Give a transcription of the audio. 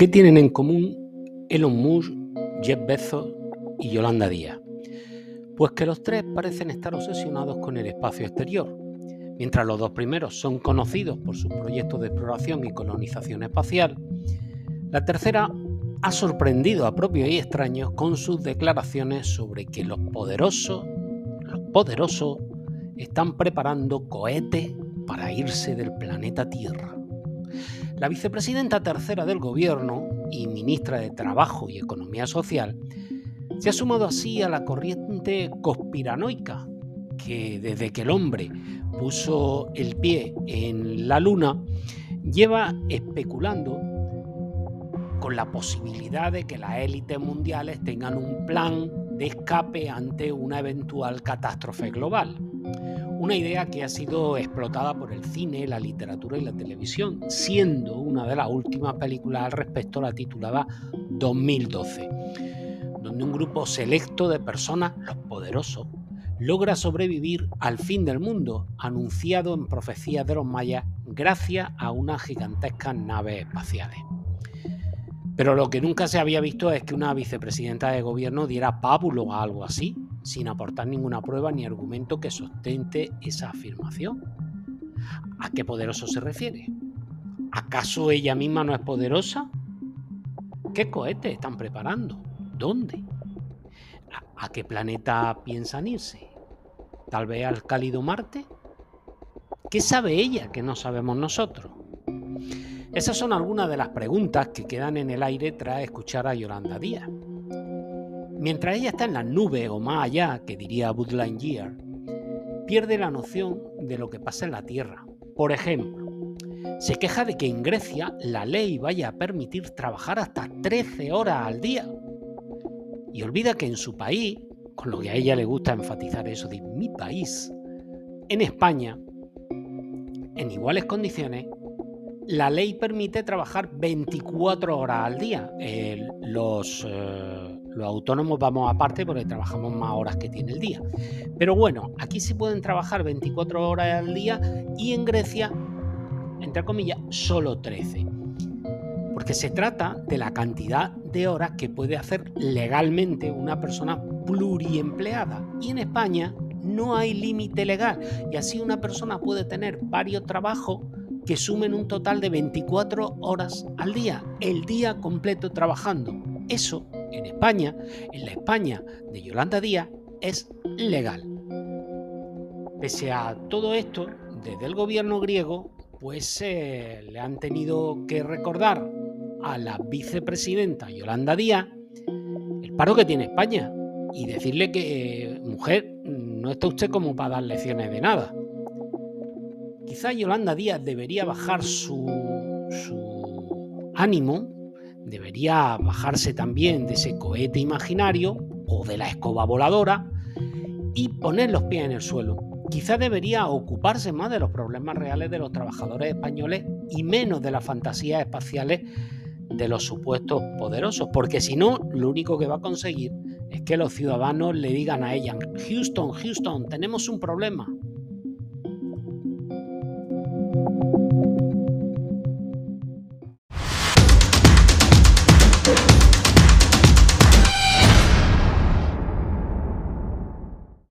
¿Qué tienen en común Elon Musk, Jeff Bezos y Yolanda Díaz? Pues que los tres parecen estar obsesionados con el espacio exterior. Mientras los dos primeros son conocidos por sus proyectos de exploración y colonización espacial, la tercera ha sorprendido a propios y extraños con sus declaraciones sobre que los poderosos, los poderosos, están preparando cohetes para irse del planeta Tierra. La vicepresidenta tercera del Gobierno y ministra de Trabajo y Economía Social se ha sumado así a la corriente conspiranoica que desde que el hombre puso el pie en la luna lleva especulando con la posibilidad de que las élites mundiales tengan un plan de escape ante una eventual catástrofe global. Una idea que ha sido explotada por el cine, la literatura y la televisión, siendo una de las últimas películas al respecto la titulada 2012, donde un grupo selecto de personas, los poderosos, logra sobrevivir al fin del mundo, anunciado en profecías de los mayas gracias a unas gigantescas naves espaciales. Pero lo que nunca se había visto es que una vicepresidenta de gobierno diera pábulo a algo así, sin aportar ninguna prueba ni argumento que sustente esa afirmación. ¿A qué poderoso se refiere? ¿Acaso ella misma no es poderosa? ¿Qué cohete están preparando? ¿Dónde? ¿A, qué planeta piensan irse? ¿Tal vez al cálido Marte? ¿Qué sabe ella que no sabemos nosotros? Esas son algunas de las preguntas que quedan en el aire tras escuchar a Yolanda Díaz. Mientras ella está en las nubes o más allá, que diría Bud Lightyear, pierde la noción de lo que pasa en la Tierra. Por ejemplo, se queja de que en Grecia la ley vaya a permitir trabajar hasta 13 horas al día. Y olvida que en su país, con lo que a ella le gusta enfatizar eso de mi país, en España, en iguales condiciones, la ley permite trabajar 24 horas al día. los, eh, los autónomos vamos aparte porque trabajamos más horas que tiene el día. Pero bueno, aquí se pueden trabajar 24 horas al día y en Grecia, entre comillas, solo 13. Porque se trata de la cantidad de horas que puede hacer legalmente una persona pluriempleada. Y en España no hay límite legal. Y así una persona puede tener varios trabajos que sumen un total de 24 horas al día, el día completo trabajando. Eso en España, en la España de Yolanda Díaz, es legal. Pese a todo esto, desde el gobierno griego, pues eh, le han tenido que recordar a la vicepresidenta Yolanda Díaz el paro que tiene España y decirle que, mujer, no está usted como para dar lecciones de nada. Quizá Yolanda Díaz debería bajar su, su ánimo debería bajarse también de ese cohete imaginario o de la escoba voladora y poner los pies en el suelo. Quizá debería ocuparse más de los problemas reales de los trabajadores españoles y menos de las fantasías espaciales de los supuestos poderosos, porque si no, lo único que va a conseguir es que los ciudadanos le digan a ella, Houston, Houston, tenemos un problema,